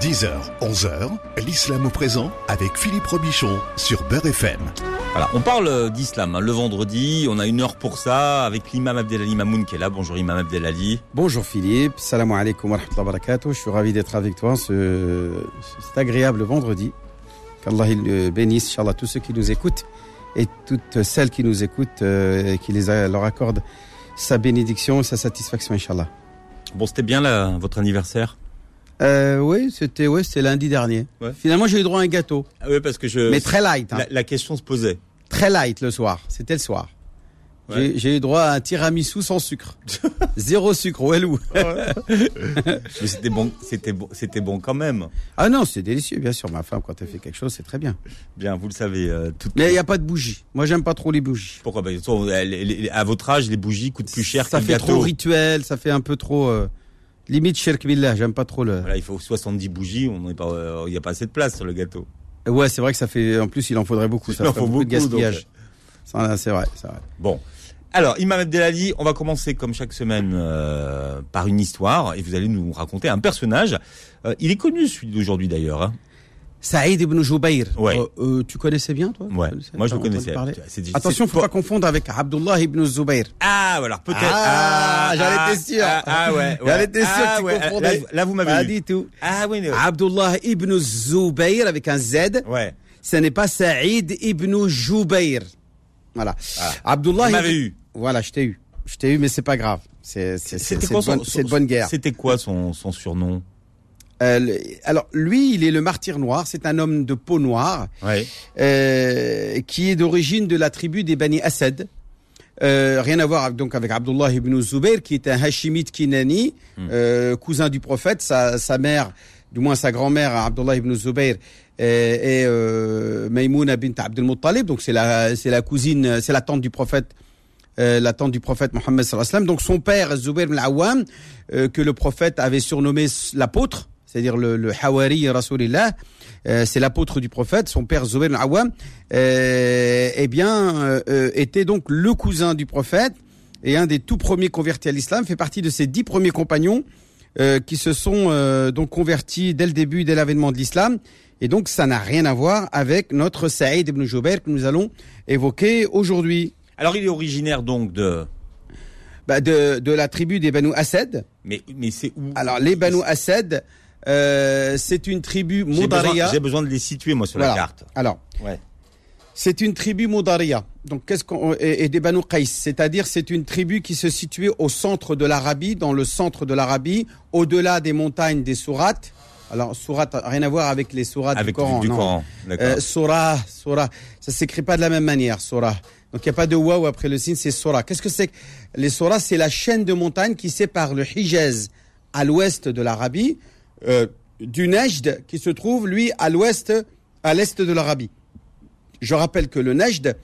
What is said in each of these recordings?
10h, 11h, l'islam au présent avec Philippe Robichon sur Beurre FM. Voilà, on parle d'islam hein, le vendredi, on a une heure pour ça avec l'imam Abdelali Mamoun qui est là. Bonjour imam Abdelali. Bonjour Philippe, salam alaikum wa rahmatullahi wa barakatuh. Je suis ravi d'être avec toi ce, cet agréable vendredi. Qu'Allah il bénisse, Inch'Allah, tous ceux qui nous écoutent et toutes celles qui nous écoutent euh, et qui les a- leur accordent sa bénédiction et sa satisfaction, Inch'Allah. Bon, c'était bien là, votre anniversaire? Euh, oui, c'était ouais, c'était lundi dernier. Ouais. Finalement, j'ai eu droit à un gâteau, ah Oui, parce que je... mais très light, hein. la, la question se posait. très light le soir. C'était le soir. Ouais. J'ai- eu droit à un tiramisu sans sucre, zéro sucre, Walou. Mais c'était bon, c'était bon, c'était bon quand même. Ah non, c'est délicieux, bien sûr. Ma femme, quand elle fait quelque chose, c'est très bien. Bien, vous le savez. euh, tout... Mais il n'y a pas de bougie. Moi, j'aime pas trop les bougies. Pourquoi bah, À votre âge, les bougies coûtent plus cher ça fait gâteau. trop rituel, ça fait un peu trop euh, limite shirk billah. J'aime pas trop le. Voilà, il faut 70 bougies, on n'est pas, euh, il n'y a pas assez de place sur le gâteau. Ouais, c'est vrai que ça fait. En plus, il en faudrait beaucoup. Ça Il en faut beaucoup, de beaucoup, donc, gaspillage. Ça, C'est vrai, c'est vrai. Bon. Alors, Imam Abdelali, on va commencer comme chaque semaine euh, par une histoire et vous allez nous raconter un personnage. Euh, il est connu celui d'aujourd'hui d'ailleurs. Hein. Saïd ibn Jubayr. Ouais. Euh, euh, tu connaissais bien, toi? Ouais. Moi je le connaissais. Attention, c'est faut pas confondre avec Abdullah ibn Zubayr. Ah, alors peut-être. Ah, j'en étais sûr. Ah, ah, ouais. Ouais. étais sûr Ah, que tu ouais. confondais. Là, là, vous m'avez Pas du tout. Ah oui. mais- Abdullah ibn Zubayr avec un Z. Ouais. Ce n'est pas Saïd ibn Jubayr. Voilà. Ah. Abdullah. Vous m'avez eu. Voilà, je t'ai eu. Je t'ai eu, mais c'est pas grave. C'est c'est- c'est- C'était quoi bonne guerre. C'était son surnom? Euh, alors, lui, il est le martyr noir. C'est un homme de peau noire euh, qui est d'origine de la tribu des Bani Asad. Euh, rien à voir donc avec Abdullah ibn Zubayr, qui est un Hashimite Kinani, euh, cousin du prophète. Sa, sa mère, du moins sa grand-mère, Abdullah ibn Zubayr, euh, est euh, Maïmouna bint Abdul Muttalib. Donc c'est la, c'est la cousine, c'est la tante du prophète. euh, la tante du prophète Mohammed sallallahu alayhi wa sallam. Donc son père, Zubayr ibn Awam, euh, que le prophète avait surnommé l'apôtre, c'est-à-dire le, le Hawari Rasulillah, euh, c'est l'apôtre du prophète, son père Zubayr ibn Awam, euh, eh bien, euh, euh, était donc le cousin du prophète et un des tout premiers convertis à l'islam, fait partie de ces dix premiers compagnons euh, qui se sont euh, donc convertis dès le début, dès l'avènement de l'islam. Et donc, ça n'a rien à voir avec notre Saïd ibn Jubayr que nous allons évoquer aujourd'hui. Alors il est originaire donc de. Bah, de, de la tribu des Banu Asad. Mais mais c'est où? Alors, les Banu Asad, euh, c'est une tribu J'ai besoin, Modaria. j'ai besoin de les situer moi sur la carte. Alors, Ouais. c'est une tribu Modaria. Donc, qu'est-ce qu'on et, et des Banu Qais, c'est-à-dire c'est une tribu qui se situait au centre de l'Arabie, dans le centre de l'Arabie, au-delà des montagnes des sourates. Alors, sourates, rien à voir avec les sourates Avec du Coran. du non. Coran. Euh, Surah, Surah, ça s'écrit pas de la même manière, Surah. Donc il n'y a pas de waouh après le signe, c'est Surah. Qu'est-ce que c'est Les Surahs, c'est la chaîne de montagnes qui sépare le Hijaz à l'ouest de l'Arabie euh, du Nejd qui se trouve, lui, à l'ouest, à l'est de l'Arabie. Je rappelle que le Nejd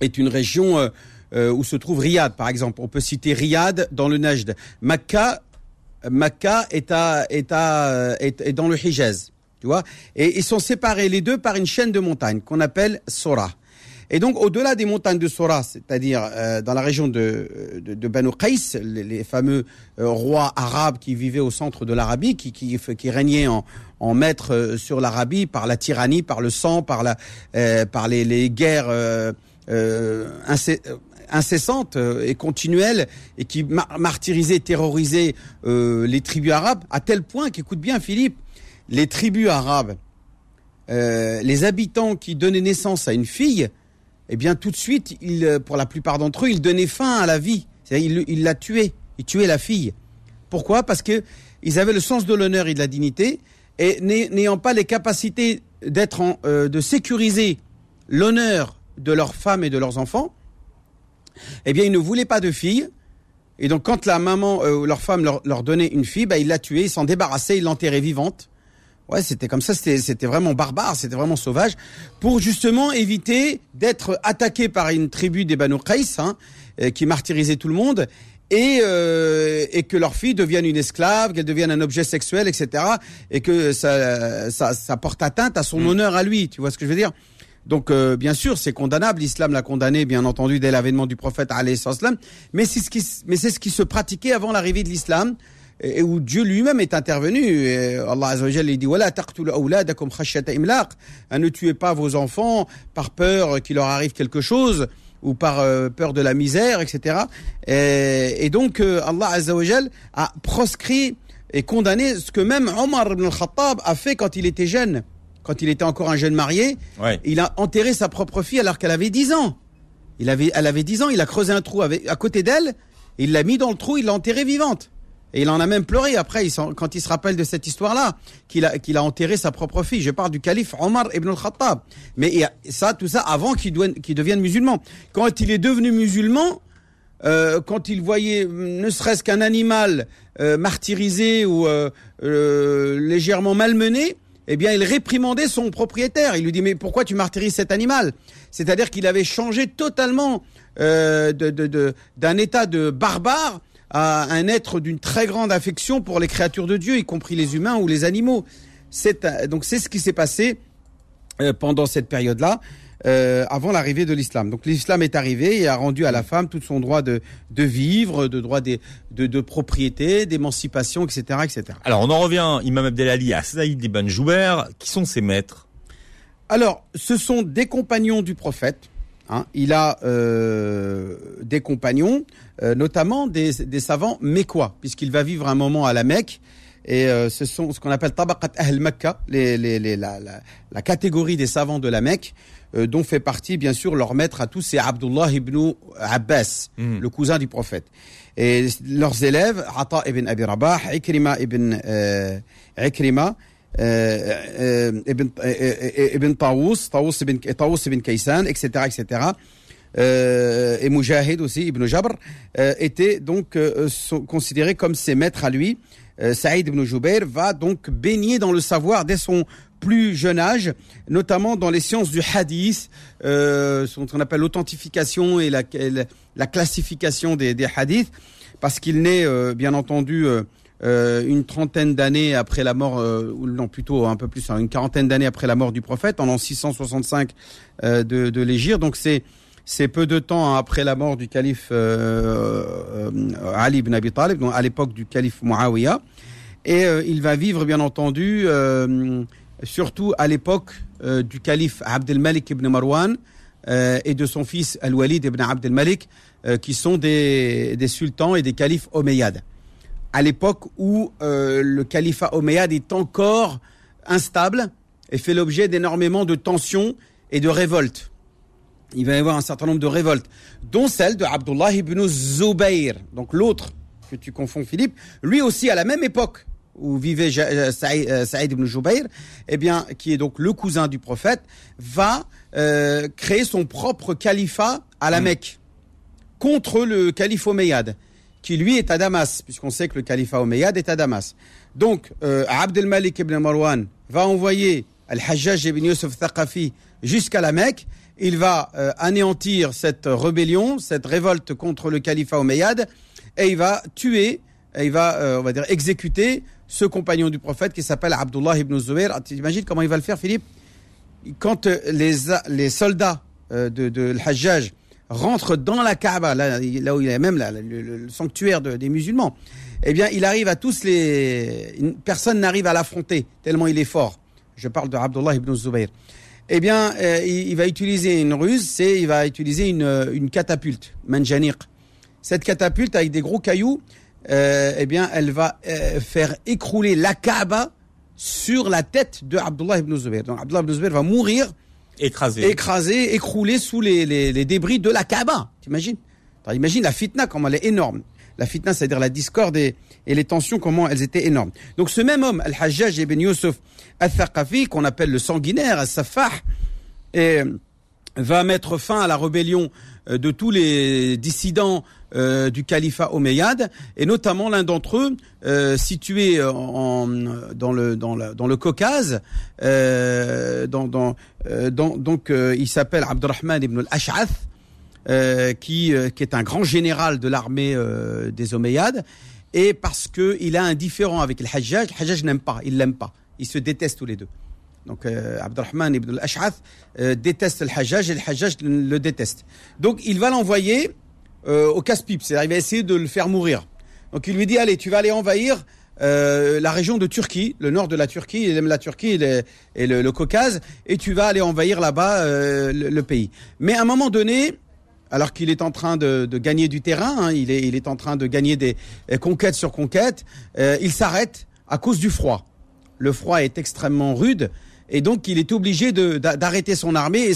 est une région euh, euh, où se trouve Riyad, par exemple. On peut citer Riyad dans le Nejd. Makkah, Makkah est, à, est, à, euh, est dans le Hijaz. Tu vois Et ils sont séparés les deux par une chaîne de montagnes qu'on appelle Sora. Et donc, au-delà des montagnes de Sora, c'est-à-dire euh, dans la région de, de, de Banu Qais, les, les fameux euh, rois arabes qui vivaient au centre de l'Arabie, qui, qui, qui régnaient en, en maître euh, sur l'Arabie par la tyrannie, par le sang, par, la, euh, par les, les guerres euh, euh, incessantes et continuelles, et qui mar- martyrisaient, terrorisaient les tribus arabes, à tel point qu'écoute bien Philippe, les tribus arabes, les habitants qui donnaient naissance à une fille, eh bien tout de suite, euh, pour la plupart d'entre eux, ils donnaient fin à la vie. Ils la tuaient, ils tuaient la fille. Pourquoi? Parce que ils avaient le sens de l'honneur et de la dignité, et n'ay- n'ayant pas les capacités d'être euh, de sécuriser l'honneur de leurs femmes et de leurs enfants, eh bien ils ne voulaient pas de filles. Et donc quand la maman euh, ou leur femme leur, leur donnait une fille, bah, ils la tuaient, ils s'en débarrassaient, ils l'enterraient vivante. Ouais, c'était comme ça, c'était c'était vraiment barbare, c'était vraiment sauvage, pour justement éviter d'être attaqué par une tribu des Banu Qais, hein, euh, qui martyrisait tout le monde, et, euh, et que leur fille devienne une esclave, qu'elle devienne un objet sexuel, etc., et que ça, ça, ça porte atteinte à son honneur à lui, tu vois ce que je veux dire? Donc, euh, bien sûr, c'est condamnable. L'islam l'a condamné, bien entendu, dès l'avènement du prophète. Mais c'est ce qui, mais c'est ce qui se pratiquait avant l'arrivée de l'islam. Et où Dieu lui-même est intervenu. Et Allah Azza wa Jalla, il dit Voilà, khashyata imlaq. Ne tuez pas vos enfants par peur qu'il leur arrive quelque chose ou par euh, peur de la misère, etc. Et, et donc euh, Allah Azza wa Jalla a proscrit et condamné ce que même Omar ibn al-Khattab a fait quand il était jeune, quand il était encore un jeune marié. Ouais. Il a enterré sa propre fille alors qu'elle avait 10 ans. Il avait, elle avait 10 ans, il a creusé un trou avec, à côté d'elle, il l'a mis dans le trou, il l'a enterrée vivante. Et il en a même pleuré après, quand il se rappelle de cette histoire-là, qu'il a, a enterré sa propre fille. Je parle du calife Omar ibn al-Khattab. Mais ça, tout ça avant qu'il devienne musulman. Quand il est devenu musulman, euh, quand il voyait ne serait-ce qu'un animal euh, martyrisé ou euh, euh, légèrement malmené, eh bien, il réprimandait son propriétaire. Il lui dit mais pourquoi tu martyrises cet animal? C'est-à-dire qu'il avait changé totalement euh, de- de- d'un état de barbare à un être d'une très grande affection pour les créatures de Dieu, y compris les humains ou les animaux. C'est un- donc c'est ce qui s'est passé euh, pendant cette période-là, euh, avant l'arrivée de l'islam. Donc l'islam est arrivé et a rendu à la femme tout son droit de, de vivre, de droit des- de, de propriété, d'émancipation, etc., etc. Alors, on en revient, Imam Abdelali, à Saïd ibn Jouber. Qui sont ses maîtres? Alors, ce sont des compagnons du prophète. Hein. Il a euh, des compagnons, euh, notamment des, des savants mécois, puisqu'il va vivre un moment à la Mecque. Et euh, ce sont ce qu'on appelle tabaqat ahl Mecca, les, les, les- la, la, la catégorie des savants de la Mecque, euh, dont fait partie bien sûr leur maître à tous, c'est Abdullah ibn Abbas, Mhm. le cousin du prophète. Et leurs élèves, Ata ibn Abi Rabah, Ikrima ibn euh, Ikrima, euh, ibn Tawus, Tawus ibn, Tawus ibn Kaysan, etc., etc., et Mujahid aussi, Ibn Jabr, euh, étaient donc euh, sont considérés comme ses maîtres à lui. Euh, Saïd ibn Jubair va donc baigner dans le savoir dès son plus jeune âge, notamment dans les sciences du hadith, ce qu'on appelle l'authentification et la, la, la classification des, des hadiths, parce qu'il naît, bien entendu, euh, une trentaine d'années après la mort, euh, ou non plutôt un peu plus, hein, une quarantaine d'années après la mort du prophète, en l'an 665 euh, de, de l'Égypte. Donc c'est c'est peu de temps après la mort du calife euh, Ali ibn Abi Talib, donc à l'époque du calife Muawiyah. Et il va vivre, bien entendu, surtout à l'époque du calife Abdel Malik ibn Marwan et de son fils Al-Walid ibn Abdel Malik, qui sont des, des sultans et des califes omeyyades. À l'époque où euh, le califat omeyyade est encore instable et fait l'objet d'énormément de tensions et de révoltes. Il va y avoir un certain nombre de révoltes, dont celle de Abdullah ibn Zubayr, donc l'autre que tu confonds Philippe, lui aussi à la même époque où vivait euh, Saïd, euh, Saïd ibn Jubayr, eh bien, qui est donc le cousin du prophète, va euh, créer son propre califat à la Mecque contre le calife omeyyade, qui lui est à Damas, puisqu'on sait que le califat omeyyade est à Damas. Donc, euh, Abdel Malik ibn Marwan va envoyer Al-Hajjaj ibn Yusuf Thaqafi jusqu'à la Mecque. Il va euh, anéantir cette rébellion, cette révolte contre le califat omeyyade, et il va tuer, il va, euh, on va dire, exécuter ce compagnon du prophète qui s'appelle Abdullah ibn Zubair. Ah, Tu imagines comment il va le faire, Philippe? Quand euh, les, les soldats de, de l'Hajjaj rentrent dans la Kaaba, là, là où il a même là, le, sanctuaire de- des musulmans, eh bien, il arrive à tous les... Personne n'arrive à l'affronter, tellement il est fort. Je parle de Abdullah ibn Zubayr. Eh bien, euh, il, va utiliser une ruse, c'est il va utiliser une, une catapulte, manjaniq. Cette catapulte avec des gros cailloux, euh, eh bien, elle va euh, faire écrouler la Kaaba sur la tête de Abdullah ibn Zubayr. Donc, Abdullah ibn Zubayr va mourir Écrasé. écrasé, écroulé sous les, les, les débris de la Kaaba. T'imagines? Imagine la fitna, comment elle est énorme. La fitna, c'est-à-dire la discorde et, et les tensions, comment elles étaient énormes. Donc ce même homme, Al-Hajjaj ibn Yusuf al-Thaqafi, qu'on appelle le sanguinaire, al-Safah, et va mettre fin à la rébellion euh, de tous les dissidents euh, du califat omeyyade, et notamment l'un d'entre eux, euh, situé dans, le, dans, dans le Caucase, donc il s'appelle Abdurrahman ibn al-Ash'ath, qui, qui est un grand général de l'armée des Omeyyades, et parce que il a un différend avec le Hajjaj, le Hajjaj n'aime pas, il l'aime pas, ils se détestent tous les deux. Donc euh, Abdurrahman ibn al-Ash'ath euh, déteste le Hajjaj et le Hajjaj le, déteste. Donc il va l'envoyer euh, au casse-pipe, c'est-à-dire il va essayer de le faire mourir. Donc il lui dit allez, tu vas aller envahir la région de Turquie, le nord de la Turquie, il aime la Turquie et, le, Caucase, et tu vas aller envahir là-bas le, pays. Mais à un moment donné, alors qu'il est en train de, gagner du terrain, hein, il, est, en train de gagner des conquêtes sur conquêtes, il s'arrête à cause du froid. Le froid est extrêmement rude, et donc il est obligé d'arrêter son armée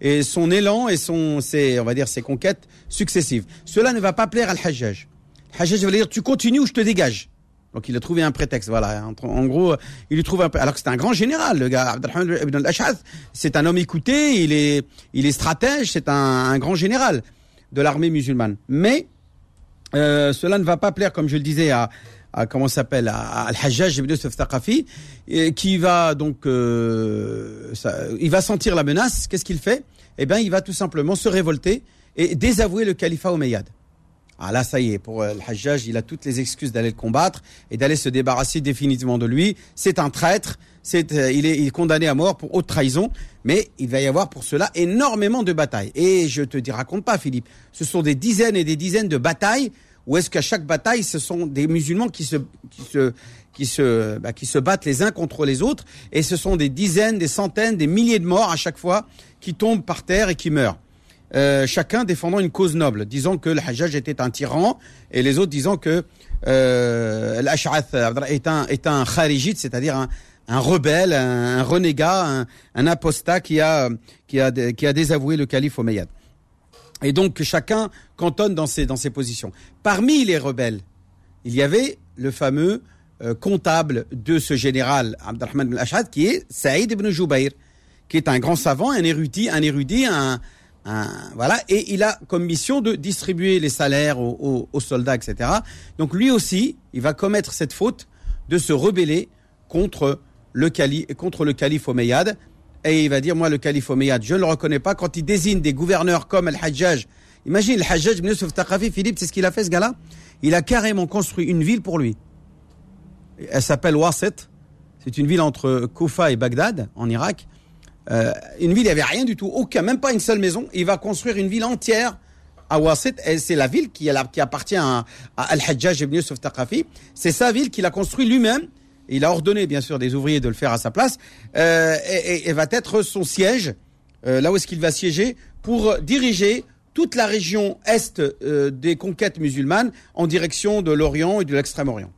et son élan et son, ses, on va dire, ses conquêtes successives. Cela ne va pas plaire à Al-Hajjaj. Al-Hajjaj va dire, tu continues ou je te dégage. Donc il a trouvé un prétexte, voilà. En, gros, il lui trouve un alors que c'est un grand général, le gars Abdelrahman ibn al-Ash'ath. C'est un homme écouté, il est, stratège, c'est un, un, grand général de l'armée musulmane. Mais euh, cela ne va pas plaire, comme je le disais, à, comment s'appelle, Al-Hajjaj ibn Yusuf Thaqafi, qui va donc, euh, il va sentir la menace. Qu'est-ce qu'il fait? Eh bien, il va tout simplement se révolter et désavouer le califat omeyyade. Ah là, ça y est, pour le Hajjaj, il a toutes les excuses d'aller le combattre et d'aller se débarrasser définitivement de lui. C'est un traître, c'est, euh, il, est, il est condamné à mort pour haute trahison, mais il va y avoir pour cela énormément de batailles. Et je te dis, raconte pas, Philippe, ce sont des dizaines et des dizaines de batailles où est-ce qu'à chaque bataille, ce sont des musulmans qui se, qui se, qui se, bah, qui se battent les uns contre les autres, et ce sont des dizaines, des centaines, des milliers de morts à chaque fois qui tombent par terre et qui meurent. Euh, chacun défendant une cause noble, disant que le Hajjaj était un tyran, et les autres disant que euh, l'Ash'ath est un, est un kharijite, c'est-à-dire un, un, rebelle, un, renégat, un, apostat qui a, qui, a, qui a désavoué le calife Omeyyad. Et donc chacun cantonne dans ses, dans ses positions. Parmi les rebelles, il y avait le fameux euh, comptable de ce général Abdelrahman al-Ash'ad qui est Saïd ibn Jubayr, qui est un grand savant, un érudit, un érudit, un, voilà, et il a comme mission de distribuer les salaires aux, soldats, etc. Donc lui aussi, il va commettre cette faute de se rebeller contre le calife, contre le calife Omeyyade. Et il va dire, moi, le calife Omeyyade, je ne le reconnais pas. Quand il désigne des gouverneurs comme Al-Hajjaj, imagine, le hajjaj ibn Yusuf Taqafi, Philippe, c'est ce qu'il a fait, ce gars-là? Il a carrément construit une ville pour lui. Elle s'appelle Wasit. C'est une ville entre Koufa et Bagdad, en Irak. Euh, une ville, il n'y avait rien du tout, aucun, même pas une seule maison. Il va construire une ville entière à Wasit, et c'est la ville qui, qui appartient à, Al-Hajjaj ibn Yusuf Taqafi. C'est sa ville qu'il a construit lui-même. Il a ordonné, bien sûr, des ouvriers de le faire à sa place, euh, et, va être son siège, euh, là où est-ce qu'il va siéger, pour diriger toute la région est euh, des conquêtes musulmanes en direction de l'Orient et de l'Extrême-Orient.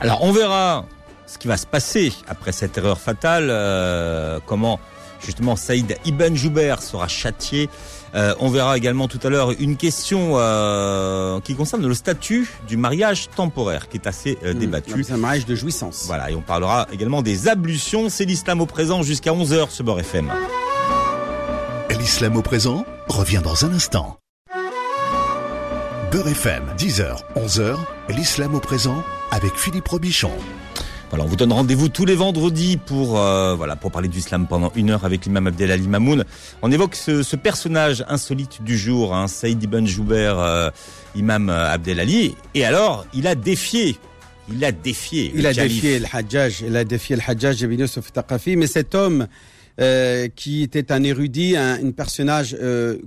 Alors, on verra ce qui va se passer après cette erreur fatale, comment justement Saïd Ibn Jouber sera châtié. Euh, on verra également tout à l'heure une question euh, qui concerne le statut du mariage temporaire, qui est assez euh, hmm, débattu. C'est un mariage de jouissance. Voilà, et on parlera également des ablutions. C'est l'islam au présent jusqu'à 11h, ce bord FM. L'islam au présent revient dans un instant. Beurre FM, 10h, 11h, l'islam au présent avec Philippe Robichon. Alors, on vous donne rendez-vous tous les vendredis pour euh, voilà pour parler d'islam pendant une heure avec l'imam Abdelali Mamoun. On évoque ce, personnage insolite du jour, hein, Saïd Ibn Jouber, euh, imam euh, Abdelali. Et alors, il a défié il a défié. Il a défié le Hajjaj. Il a défié le Hajjaj Ibn Yusuf Taqafi. Mais cet homme qui était un érudit, un, un personnage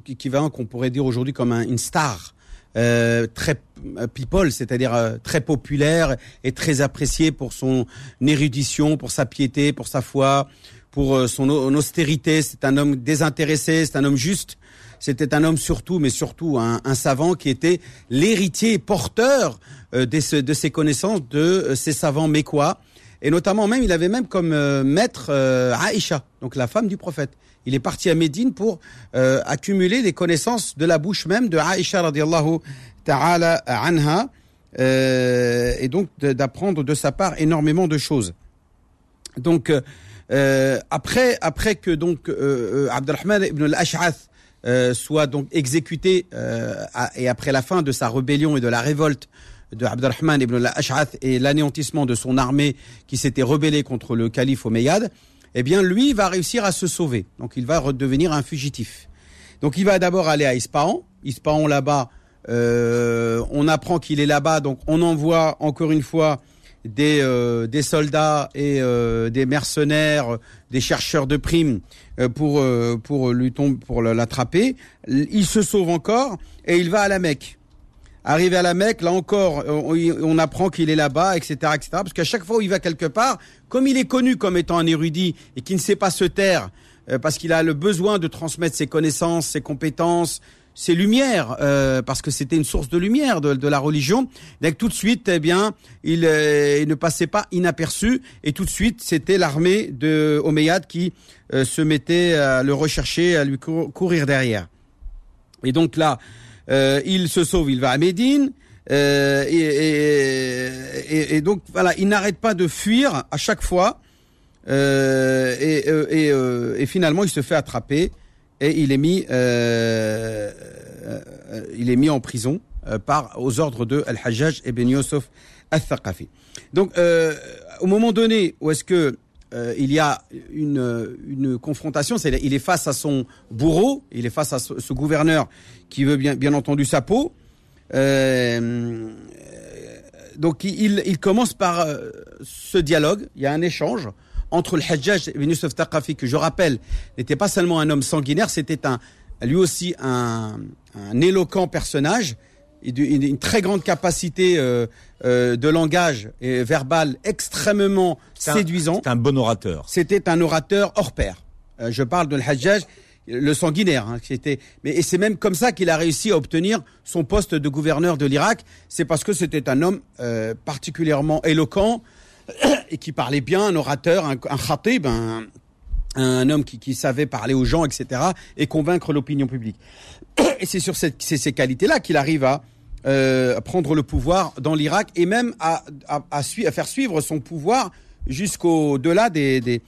équivalent qu'on pourrait dire aujourd'hui comme un, une star euh, très euh, people, c'est-à-dire euh, très populaire et très apprécié pour son érudition, pour sa piété, pour sa foi, pour son austérité. C'est un homme désintéressé, c'est un homme juste. C'était un homme surtout, mais surtout un, savant qui était l'héritier porteur de, ses connaissances de ces savants mécois. Et notamment même, il avait même comme maître Aïcha, donc la femme du prophète il est parti à Médine pour euh, accumuler les connaissances de la bouche même de Aïcha radiallahu ta'ala anha euh, et donc d'apprendre de sa part énormément de choses. Donc euh, après après que donc Abdelrahman ibn al-Ash'ath soit donc exécuté et après la fin de sa rébellion et de la révolte de ibn al-Ash'ath et l'anéantissement de son armée qui s'était rebellée contre le calife Omeyyade, eh bien lui va réussir à se sauver. Donc il va redevenir un fugitif. Donc il va d'abord aller à Ispahan. Ispahan là-bas, euh, on apprend qu'il est là-bas, donc on envoie encore une fois des, euh, des soldats et euh, des mercenaires, des chercheurs de primes pour pour lui tomber, pour l'attraper. Il se sauve encore et il va à la Mecque. Arrivé à la Mecque, là encore, on, on apprend qu'il est là-bas, etc., etc. Parce qu'à chaque fois où il va quelque part, comme il est connu comme étant un érudit et qui ne sait pas se taire, euh, parce qu'il a le besoin de transmettre ses connaissances, ses compétences, ses lumières, euh, parce que c'était une source de lumière de, de la religion. Donc tout de suite, eh bien, il, euh, ne passait pas inaperçu, et tout de suite, c'était l'armée de Omeyyade qui euh, se mettait à le rechercher, à lui cour- courir derrière. Et donc là, euh, il se sauve, il va à Médine. euh, et, et- et- donc voilà, il n'arrête pas de fuir à chaque fois. Euh, et, euh, euh, et finalement, il se fait attraper et il est mis, euh, il est mis en prison par aux ordres de Al-Hajjaj ibn Yusuf al-Thaqafi. Donc, au moment donné où est-ce que euh, il y a une, une confrontation, il est face à son bourreau, il est face à ce, gouverneur qui veut bien, entendu sa peau. Euh, donc il, il commence par euh, ce dialogue, il y a un échange entre le Hajjaj ibn Yusuf Taqafi, que je rappelle, n'était pas seulement un homme sanguinaire, c'était un, lui aussi un, un éloquent personnage, et une, une très grande capacité euh, euh, de langage et verbal extrêmement un- séduisant. C'est un bon orateur. C'était un orateur hors pair. Euh, je parle de l'Hajjaj, le sanguinaire. Hein, qui était, mais et c'est même comme ça qu'il a réussi à obtenir son poste de gouverneur de l'Irak. C'est parce que c'était un homme euh, particulièrement éloquent et qui parlait bien, un orateur, un, un khatib, un, un homme qui, qui savait parler aux gens, etc., et convaincre l'opinion publique. Et c'est sur cette, ces qualités-là qu'il arrive à, euh, prendre le pouvoir dans l'Irak et même à, à, à, sui- à faire suivre son pouvoir jusqu'au-delà des, des,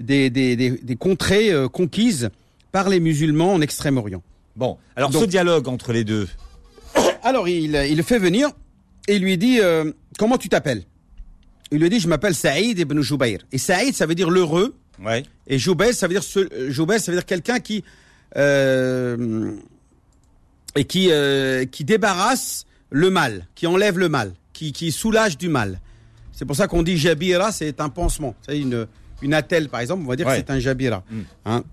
des, des, des- des contrées euh, conquises par les musulmans en Extrême-Orient. Bon, alors Donc- ce dialogue entre les deux, Alors il, il le fait venir et lui dit euh, Comment tu t'appelles? Il lui dit Je m'appelle Saïd ibn Joubair. Et Saïd, ça veut dire l'heureux. ouais, Et Joubair, ça veut dire ce, Joubair, ça veut dire quelqu'un qui euh, et qui euh, qui débarrasse le mal, qui enlève le mal, qui qui soulage du mal. C'est pour ça qu'on dit Jabira, c'est un pansement. C'est une une attelle par exemple, on va dire Ouais. que c'est un Jabira. Mm. Hein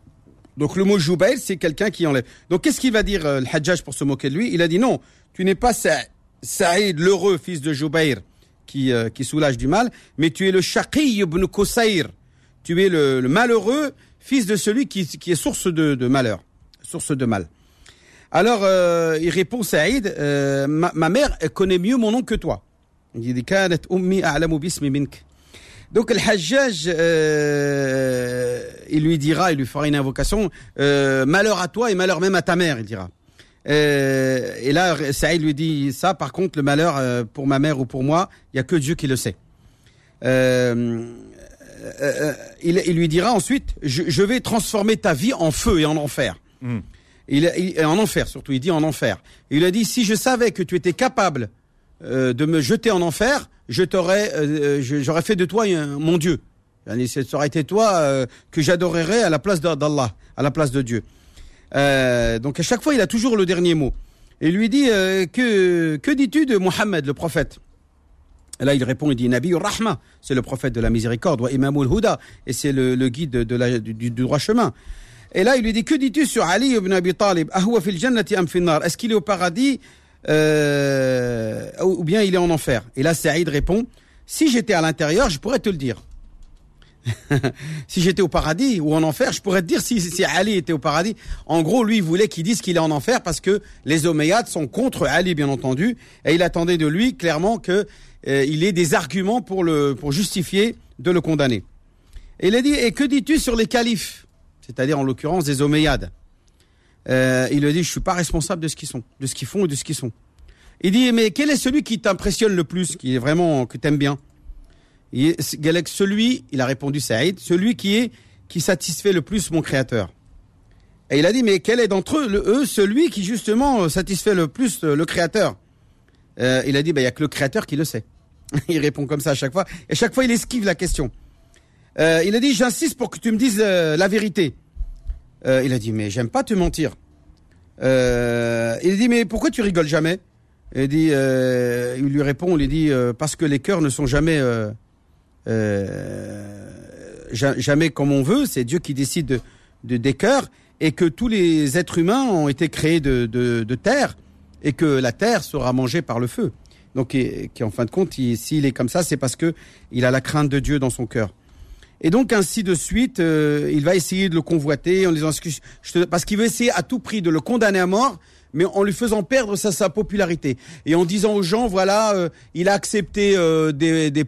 donc le mot Joubair, c'est quelqu'un qui enlève. Donc qu'est-ce qu'il va dire euh, le Hajjaj pour se moquer de lui? Il a dit non, tu n'es pas Sa- Saïd, l'heureux fils de Joubair, qui, euh, qui soulage du mal, mais tu es le Shaqi ibn Qusayr. Tu es le, le malheureux fils de celui qui, qui est source de, de malheur, source de mal. Alors, euh, il répond Saïd, euh, ma, mère connaît mieux mon nom que toi. Il dit, Donc, le Hajjaj, euh, il lui dira, il lui fera une invocation, malheur à toi et malheur même à ta mère, il dira. et là, Saïd lui dit ça, par contre, le malheur pour ma mère ou pour moi, il n'y a que Dieu qui le sait. Il, lui dira ensuite, je, vais transformer ta vie en feu et en enfer. Hmm. Il, il- et en enfer surtout, il dit en enfer. Il a dit, si je savais que tu étais capable euh, de me jeter en enfer, je t'aurais, euh, j'aurais fait de toi mon Dieu. Ce serait été toi euh, que j'adorerais à la place d'Allah, à la place de Dieu. Euh, donc à chaque fois, il a toujours le dernier mot. Et lui dit, euh, que, que dis-tu de Mohammed, le prophète? Et là, il répond, il dit Nabi Rahma, c'est le prophète de la miséricorde, wa Imamul Huda, et c'est le, guide de du droit chemin. Et là, il lui dit Que dis-tu sur Ali ibn Abi Talib? Nar Est-ce qu'il est au paradis euh, ou bien il est en enfer? Et là, Saïd répond Si j'étais à l'intérieur, je pourrais te le dire. si j'étais au paradis ou en enfer, je pourrais te dire si, Ali était au paradis. En gros, lui, il voulait qu'il dise qu'il est en enfer parce que les Omeyyades sont contre Ali, bien entendu, et il attendait de lui clairement que euh, ait des arguments pour le pour justifier de le condamner. Et il a dit et que dis-tu sur les califes, c'est-à-dire en l'occurrence des Omeyyades Euh, Il a dit je suis pas responsable de ce qu'ils sont, de ce qu'ils font et de ce qu'ils sont. Il dit mais quel est celui qui t'impressionne le plus, qui est vraiment que t'aimes bien? Il celui, il a répondu Saïd, celui qui est qui satisfait le plus mon créateur. Et il a dit mais quel est d'entre eux, le- celui qui justement satisfait le plus euh, le créateur? Euh, Il a dit bah il y a que le créateur qui le sait. il répond comme ça à chaque fois et chaque fois il esquive la question. Euh, il a dit j'insiste pour que tu me dises euh, la vérité. Euh, il a dit mais j'aime pas te mentir. Il a dit mais pourquoi tu rigoles jamais? Il, lui répond, il lui dit parce que les cœurs ne sont jamais ja- jamais comme on veut, c'est Dieu qui décide de, de- des cœurs et que tous les êtres humains ont été créés de, terre et que la terre sera mangée par le feu. Donc, qui en fin de compte, il- s'il est comme ça, c'est parce que il a la crainte de Dieu dans son cœur. Et donc ainsi de suite, euh, il va essayer de le convoiter en disant parce qu'il veut essayer à tout prix de le condamner à mort, mais en lui faisant perdre sa, sa popularité et en disant aux gens voilà, euh, il a accepté euh, des, des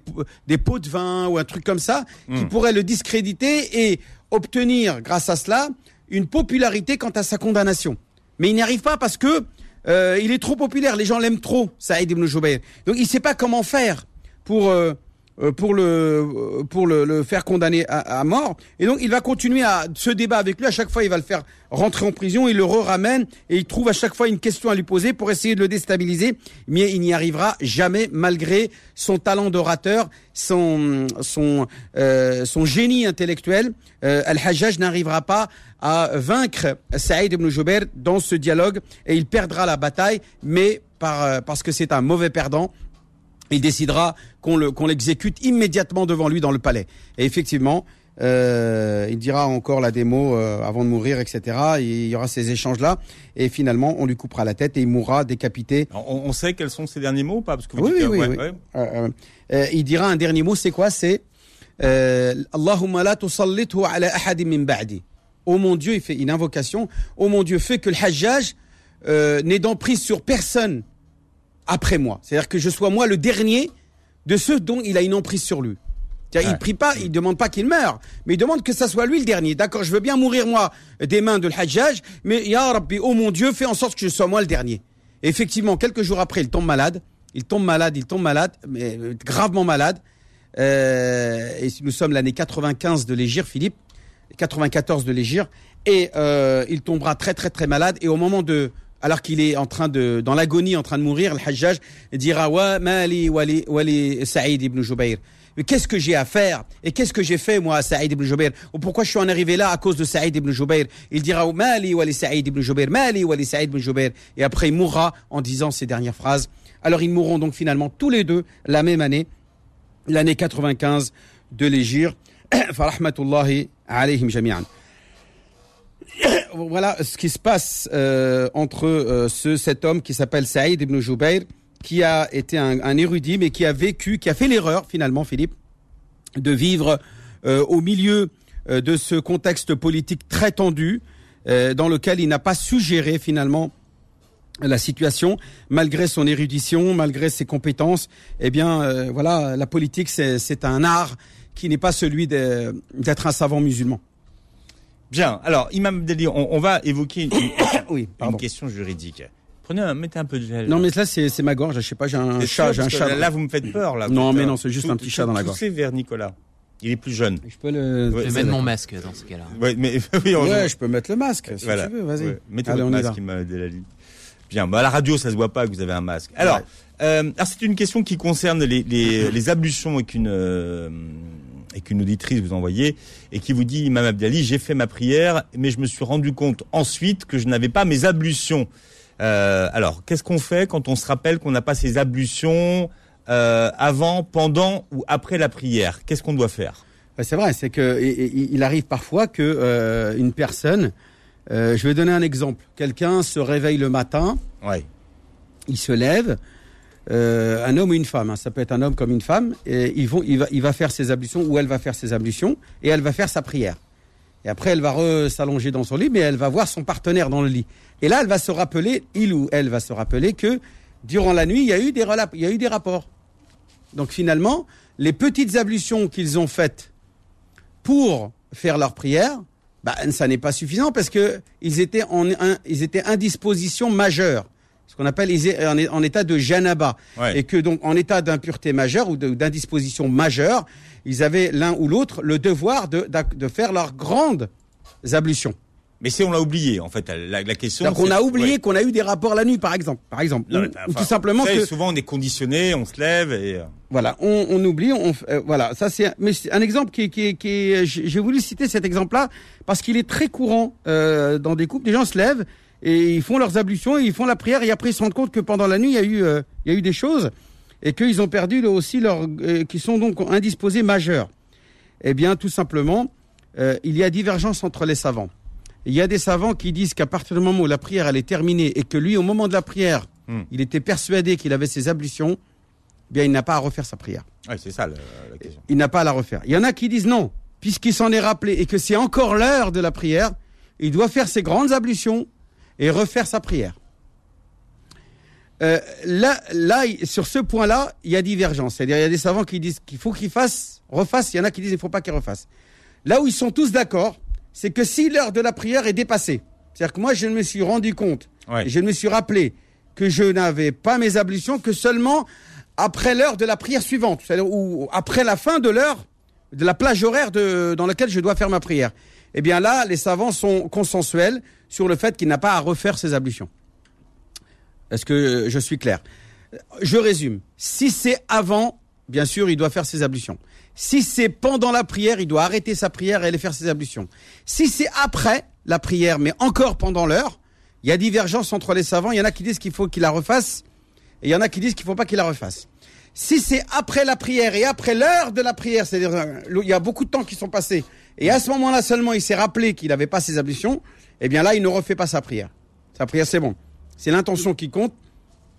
des pots de vin ou un truc comme ça qui pourrait le discréditer et obtenir grâce à cela une popularité quant à sa condamnation. Mais il n'y arrive pas parce que euh, il est trop populaire, les gens l'aiment trop, Saïd ibn Jubayr. Donc il ne sait pas comment faire pour euh, pour le euh, pour le, le faire condamner à, à mort. Et donc il va continuer à ce débat avec lui. À chaque fois, il va le faire rentrer en prison. Il le ramène et il trouve à chaque fois une question à lui poser pour essayer de le déstabiliser. Mais il n'y arrivera jamais malgré son talent d'orateur, son son euh, son génie intellectuel. Euh, Al-Hajjaj n'arrivera pas à vaincre Saïd ibn Jubair dans ce dialogue et il perdra la bataille, mais par, euh, parce que c'est un mauvais perdant il décidera qu'on le- qu'on l'exécute immédiatement devant lui dans le palais. Et effectivement, euh, il dira encore la démo euh, avant de mourir, etc. Il y aura ces échanges-là. Et finalement, on lui coupera la tête et il mourra décapité. On, on sait quels sont ces derniers mots ou pas Parce que vous Oui, dites oui, que- oui, ouais, oui. ouais. Euh, euh, il dira un dernier mot, c'est quoi? C'est euh, Allahumma la tusallithu ala ahadin min ba'di. Oh mon Dieu, il fait une invocation. Oh mon Dieu, fait que le Hajjaj euh, n'ait d'emprise sur personne après moi. C'est-à-dire que je sois moi le dernier de ceux dont il a une emprise sur lui. Ouais. Il prie pas, il demande pas qu'il meure, mais il demande que ça soit lui le dernier. D'accord, je veux bien mourir moi des mains de Hajjaj, mais Ya Rabbi, oh mon Dieu, fais en sorte que je sois moi le dernier. Et effectivement, quelques jours après, il tombe malade. Il tombe malade, il tombe malade, mais euh, gravement malade. Euh, et nous sommes l'année 95 de l'Égir, Philippe, 94 de l'Égir, et euh, il tombera très très très malade. Et au moment de, alors qu'il est en train de, dans l'agonie, en train de mourir, le Hajjaj dira wa mali wali wali Saïd ibn Jubayr. Mais qu'est-ce que j'ai à faire Et qu'est-ce que j'ai fait moi à Saïd ibn Jubayr Ou pourquoi je suis en arrivé là à cause de Saïd ibn Jubayr Il dira mali wali Saïd ibn Jubayr, mali wali Saïd ibn Jubayr. Et après il mourra en disant ces dernières phrases. Alors ils mourront donc finalement tous les deux la même année l'année 95 de l'Égir. Farahmatullahi alayhim jami'an. Voilà ce qui se passe euh, entre euh, ce, cet homme qui s'appelle Saïd ibn Jubayr, qui a été un, érudit, mais qui a vécu, qui a fait l'erreur finalement, Philippe, de vivre euh, au milieu de ce contexte politique très tendu, dans lequel il n'a pas su gérer finalement la situation, malgré son érudition, malgré ses compétences, eh bien, voilà, la politique, c'est un art qui n'est pas celui d'être un savant musulman. Bien. Alors, Imam Abdelli, on, on va évoquer une, une- Oui, une question juridique. Prenez, un, mettez un peu de gel. Non, mais là, c'est ma gorge. Je sais pas, j'ai un C'est chat, sûr, j'ai un parce que chat. Là, vous me faites peur, là. Non, mais non, c'est juste tout- un petit chat dans la gorge. Poussez vers Nicolas. Il est plus jeune. Je peux le. Ouais, Je vais mettre mon masque dans ce cas-là. Ouais, mais oui, on- Ouais, je peux mettre le masque si voilà. tu veux. Vas-y. Ouais. Mettez Allez, votre on y masque. Imam Abdelali. Bien. Bah, à la radio, ça se voit pas que vous avez un masque. Alors, Ouais. euh, alors c'est une question qui concerne les, les, les ablutions et qu'une euh, et qu'une auditrice vous envoyait et qui vous dit, Imam Abdali, j'ai fait ma prière, mais je me suis rendu compte ensuite que je n'avais pas mes ablutions. Euh, alors, qu'est-ce qu'on fait quand on se rappelle qu'on n'a pas ses ablutions euh, avant, pendant ou après la prière? Qu'est-ce qu'on doit faire? C'est vrai, c'est que et- et- il arrive parfois que euh, une personne. je vais donner un exemple. Quelqu'un se réveille le matin, Ouais. il se lève, euh, un homme ou une femme, hein, ça peut être un homme comme une femme, il, va, faire ses ablutions, ou elle va faire ses ablutions, et elle va faire sa prière. Et après, elle va s'allonger dans son lit, mais elle va voir son partenaire dans le lit. Et là, elle va se rappeler, il ou elle va se rappeler que durant la nuit, il y a eu des, il y a eu des rapports. Donc finalement, les petites ablutions qu'ils ont faites pour faire leur prière, bah, ça n'est pas suffisant parce que ils étaient en un- ils étaient indisposition majeure, ce qu'on appelle étaient en, état de janaba, Ouais. et que donc en état d'impureté majeure ou d'indisposition majeure, ils avaient l'un ou l'autre le devoir de, faire leurs grandes ablutions. Mais c'est on l'a oublié en fait. La, la question. Qu'on c'est- a oublié ouais. qu'on a eu des rapports la nuit, par exemple, par exemple, Non, ou, tout simplement savez, que souvent on est conditionné, on se lève et. euh, Voilà, on, on oublie, on, euh, voilà, ça c'est, mais un exemple qui, est- qui, qui j'ai voulu citer cet exemple-là parce qu'il est très courant euh, dans des couples. Des gens se lèvent et ils font leurs ablutions, et ils font la prière et après ils se rendent compte que pendant la nuit il y a eu, euh, il y a eu des choses et qu'ils ont perdu là, aussi leur, euh, qui sont donc indisposés majeurs. Eh bien, tout simplement, euh, il y a divergence entre les savants. Il y a des savants qui disent qu'à partir du moment où la prière elle est terminée et que lui, au moment de la prière, Hmm. il était persuadé qu'il avait ses ablutions, eh bien il n'a pas à refaire sa prière. Ouais, c'est ça le- la question. Il n'a pas à la refaire. Il y en a qui disent non, puisqu'il s'en est rappelé et que c'est encore l'heure de la prière, il doit faire ses grandes ablutions et refaire sa prière. Euh, là, là, sur ce point-là, il y a divergence. C'est-à-dire, il y a des savants qui disent qu'il faut qu'il fasse, refasse. Il y en a qui disent qu'il ne faut pas qu'il refasse. Là où ils sont tous d'accord, c'est que si l'heure de la prière est dépassée, c'est-à-dire que moi, je me suis rendu compte, Ouais. je me suis rappelé que je n'avais pas mes ablutions que seulement après l'heure de la prière suivante, c'est-à-dire ou après la fin de l'heure de la plage horaire de, dans laquelle je dois faire ma prière. Eh bien là, les savants sont consensuels sur le fait qu'il n'a pas à refaire ses ablutions. Est-ce que je suis clair? Je résume. Si c'est avant, bien sûr, il doit faire ses ablutions. Si c'est pendant la prière, il doit arrêter sa prière et aller faire ses ablutions. Si c'est après la prière, mais encore pendant l'heure, il y a divergence entre les savants. Il y en a qui disent qu'il faut qu'il la refasse et il y en a qui disent qu'il ne faut pas qu'il la refasse. Si c'est après la prière et après l'heure de la prière, c'est-à-dire euh, il y a beaucoup de temps qui sont passés, et à ce moment-là seulement il s'est rappelé qu'il n'avait pas ses ablutions, eh bien là il ne refait pas sa prière. Sa prière c'est bon. C'est l'intention qui compte.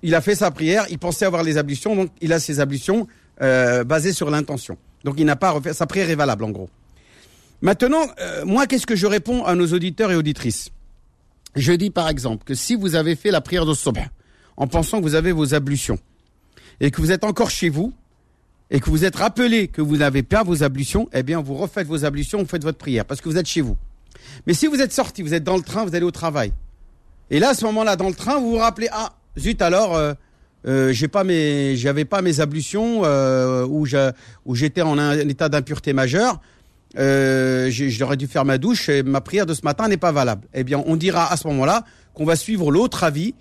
Il a fait sa prière, il pensait avoir les ablutions, donc il a ses ablutions euh, basées sur l'intention. Donc il n'a pas à sa prière est valable en gros. Maintenant, euh, moi qu'est-ce que je réponds à nos auditeurs et auditrices? Je dis par exemple que si vous avez fait la prière de Subh en pensant que vous avez vos ablutions, et que vous êtes encore chez vous, et que vous êtes rappelé que vous n'avez pas vos ablutions, eh bien, vous refaites vos ablutions, vous faites votre prière, parce que vous êtes chez vous. Mais si vous êtes sorti, vous êtes dans le train, vous allez au travail. Et là, à ce moment-là, dans le train, vous vous rappelez, ah, zut, alors, euh, euh, j'ai pas mes, j'avais pas mes ablutions, euh, où j'étais en état d'impureté majeure. Euh, j'aurais dû faire ma douche et ma prière de ce matin n'est pas valable. Eh bien, on dira à ce moment-là qu'on va suivre l'autre avis,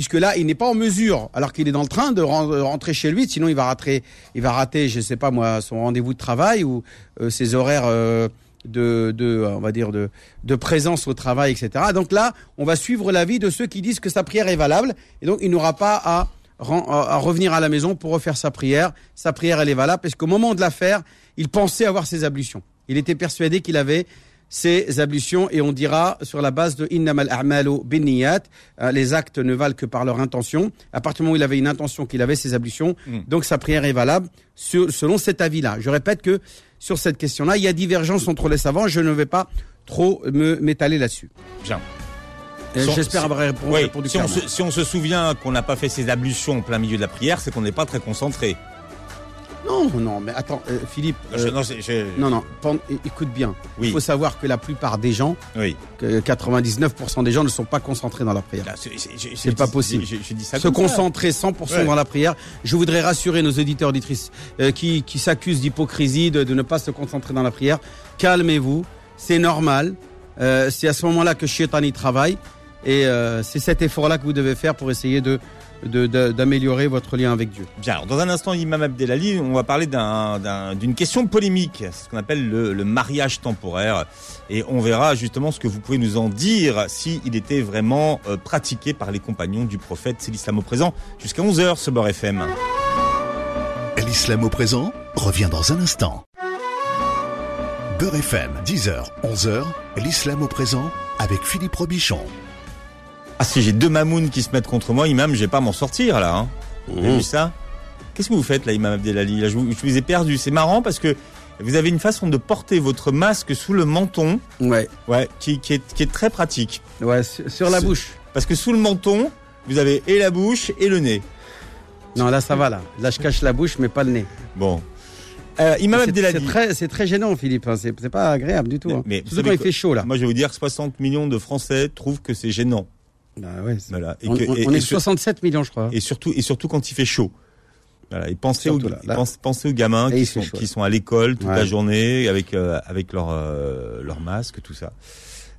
puisque là, il n'est pas en mesure, alors qu'il est dans le train, de de rentrer chez lui. Sinon, il va rater, il va rater, je sais pas moi, son rendez-vous de travail ou euh, ses horaires euh, de, euh, on va dire de, présence au travail, etc. Donc là, on va suivre l'avis de ceux qui disent que sa prière est valable, et donc il n'aura pas à à revenir à la maison pour refaire sa prière. Sa prière, elle est valable, parce qu'au moment de la faire, il pensait avoir ses ablutions. Il était persuadé qu'il avait ses ablutions et on dira sur la base de innamal a'malu binniyat, euh, les actes ne valent que par leur intention. À partir du moment où il avait une intention qu'il avait ses ablutions, Mm. donc sa prière est valable sur- selon cet avis-là. Je répète que sur cette question-là, il y a divergence entre les savants. Je ne vais pas trop me m'étaler là-dessus. Bien. J'espère avoir répondu, Oui, si on, se, si on se souvient qu'on n'a pas fait ses ablutions en plein milieu de la prière, c'est qu'on n'est pas très concentré. Non, non, mais attends, euh, Philippe. Je- euh, non, je- non, non, écoute bien. Oui. Il faut savoir que la plupart des gens, Oui. que 99% des gens ne sont pas concentrés dans la prière. Là, c'est- pas possible. Je, dis ça se concentrer 100% Ouais. dans la prière. Je voudrais rassurer nos auditeurs auditrices euh, qui, qui s'accusent d'hypocrisie, de, de ne pas se concentrer dans la prière. Calmez-vous, c'est normal. C'est à ce moment-là que Shaitan y travaille. Et c'est cet effort-là que vous devez faire pour essayer de- d'améliorer votre lien avec Dieu. Bien, alors, dans un instant, Imam Abdelali, on va parler d'un- d'un- d'une question polémique, ce qu'on appelle le, le mariage temporaire. Et on verra justement ce que vous pouvez nous en dire, s'il était vraiment euh, pratiqué par les compagnons du prophète. C'est l'islam au présent, jusqu'à 11h, ce Beurre FM. L'islam au présent revient dans un instant. Beurre FM, 10h, 11h, l'islam au présent avec Philippe Robichon. Ah, si j'ai deux mamounes qui se mettent contre moi, Imam, je vais pas m'en sortir là. Hein. Vous avez vu ça? Qu'est-ce que vous faites là, Imam Abdelali? Là, je, vous, je vous ai perdu. C'est marrant parce que vous avez une façon de porter votre masque sous le menton, Ouais, ouais, qui, qui est, qui est très pratique. ouais, sur, la bouche. Parce que sous le menton, vous avez et la bouche et le nez. Non, là ça va là. Là je cache la bouche mais pas le nez. Bon. Euh, Imam C'est- C'est Abdelali. très, c'est très gênant, Philippe. hein. C'est pas agréable du tout. Mais- hein. mais Surtout quand il fait chaud là. Moi, je vais vous dire que 60 millions de Français trouvent que c'est gênant. Bah ouais, c'est- Voilà. Et, on, que- on- et- on et est sur- 67 millions, je crois. et surtout, et surtout quand il fait chaud. Voilà. Et pensez, aux, Surtout là, là. pense- pensez aux gamins qui sont, qui sont à l'école toute Ouais. la journée avec, euh, avec leur, euh, leur masque, tout ça.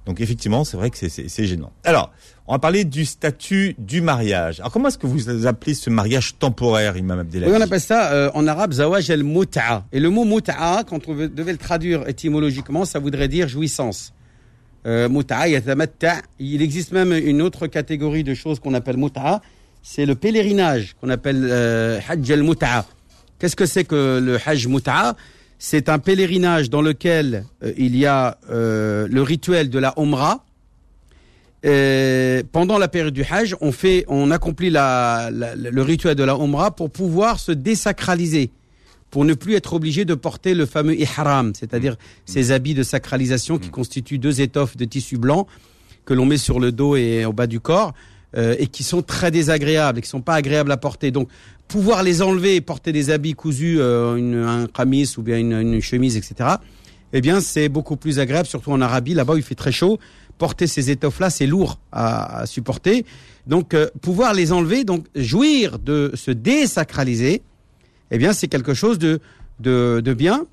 Donc effectivement, c'est vrai que c'est- gênant. Alors, on va parler du statut du mariage. Alors comment est-ce que vous appelez ce mariage temporaire, Imam Abdelali Oui, on appelle ça euh, en arabe zawaj el muta'a. Et le mot muta'a, quand on devait le traduire étymologiquement, ça voudrait dire jouissance. Euh. Il existe même une autre catégorie de choses qu'on appelle muta'a. C'est le pèlerinage qu'on appelle euh, hajj el muta'a. Qu'est-ce que c'est que le hajj muta'a C'est un pèlerinage dans lequel euh, il y a le rituel de la euh, pendant la période du Hajj, on fait, on accomplit le rituel de la Umrah pour pouvoir se désacraliser, pour ne plus être obligé de porter le fameux ihram, c'est-à-dire ces habits de sacralisation qui constituent deux étoffes de tissu blanc que l'on met sur le dos et au bas du corps euh, et qui sont très désagréables et qui sont pas agréables à porter. Donc, pouvoir les enlever et porter des habits cousus, euh, une, un camis ou bien une, une chemise, etc. Eh bien, c'est beaucoup plus agréable, surtout en Arabie. Là-bas, où il fait très chaud. Porter ces étoffes-là, c'est lourd à, à supporter. Donc, euh, pouvoir les enlever, donc jouir de se désacraliser, eh bien, c'est quelque chose de, de, bien.